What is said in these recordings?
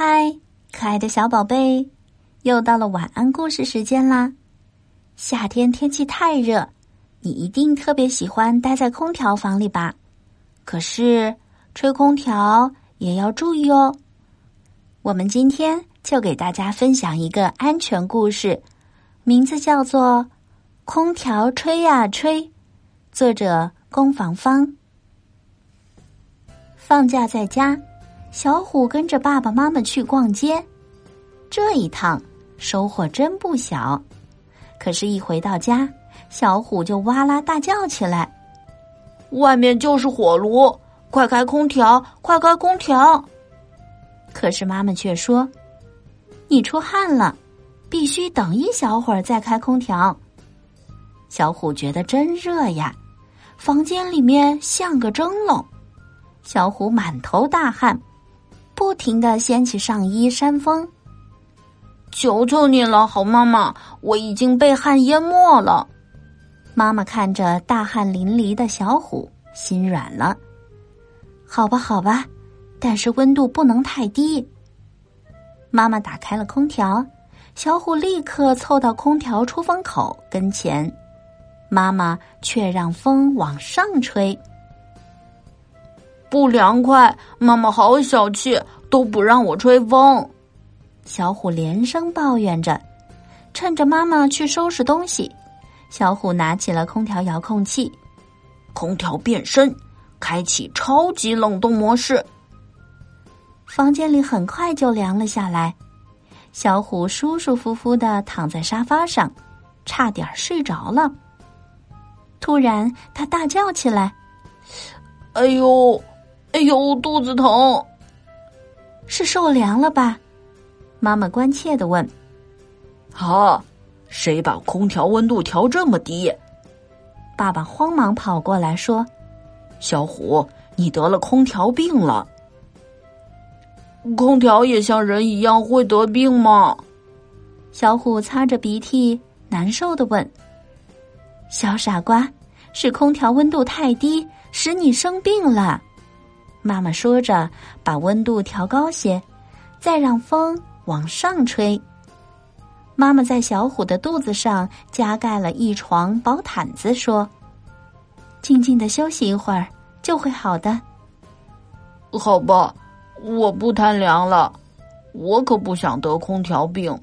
嗨，可爱的小宝贝，又到了晚安故事时间啦！夏天天气太热，你一定特别喜欢待在空调房里吧？可是吹空调也要注意哦。我们今天就给大家分享一个安全故事，名字叫做《空调吹呀吹》，作者宫防芳。放假在家。小虎跟着爸爸妈妈去逛街，这一趟收获真不小。可是，一回到家，小虎就哇啦大叫起来：“外面就是火炉，快开空调，快开空调！”可是妈妈却说：“你出汗了，必须等一小会儿再开空调。”小虎觉得真热呀，房间里面像个蒸笼。小虎满头大汗。不停的掀起上衣扇风，求求你了，好妈妈，我已经被汗淹没了。妈妈看着大汗淋漓的小虎，心软了。好吧，好吧，但是温度不能太低。妈妈打开了空调，小虎立刻凑到空调出风口跟前，妈妈却让风往上吹。不凉快，妈妈好小气，都不让我吹风。小虎连声抱怨着。趁着妈妈去收拾东西，小虎拿起了空调遥控器，空调变身，开启超级冷冻模式。房间里很快就凉了下来，小虎舒舒服服的躺在沙发上，差点睡着了。突然，他大叫起来：“哎呦！”哎呦，肚子疼，是受凉了吧？妈妈关切的问。啊，谁把空调温度调这么低？爸爸慌忙跑过来说：“小虎，你得了空调病了。空调也像人一样会得病吗？”小虎擦着鼻涕，难受的问：“小傻瓜，是空调温度太低，使你生病了。”妈妈说着，把温度调高些，再让风往上吹。妈妈在小虎的肚子上加盖了一床薄毯子，说：“静静的休息一会儿，就会好的。”好吧，我不贪凉了，我可不想得空调病。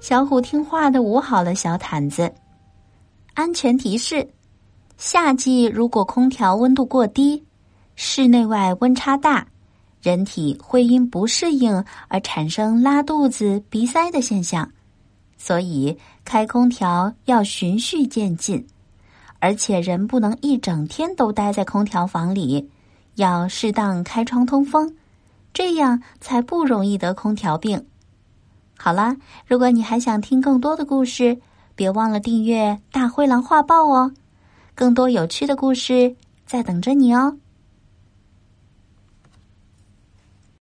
小虎听话的捂好了小毯子。安全提示：夏季如果空调温度过低。室内外温差大，人体会因不适应而产生拉肚子、鼻塞的现象，所以开空调要循序渐进，而且人不能一整天都待在空调房里，要适当开窗通风，这样才不容易得空调病。好啦，如果你还想听更多的故事，别忘了订阅《大灰狼画报》哦，更多有趣的故事在等着你哦。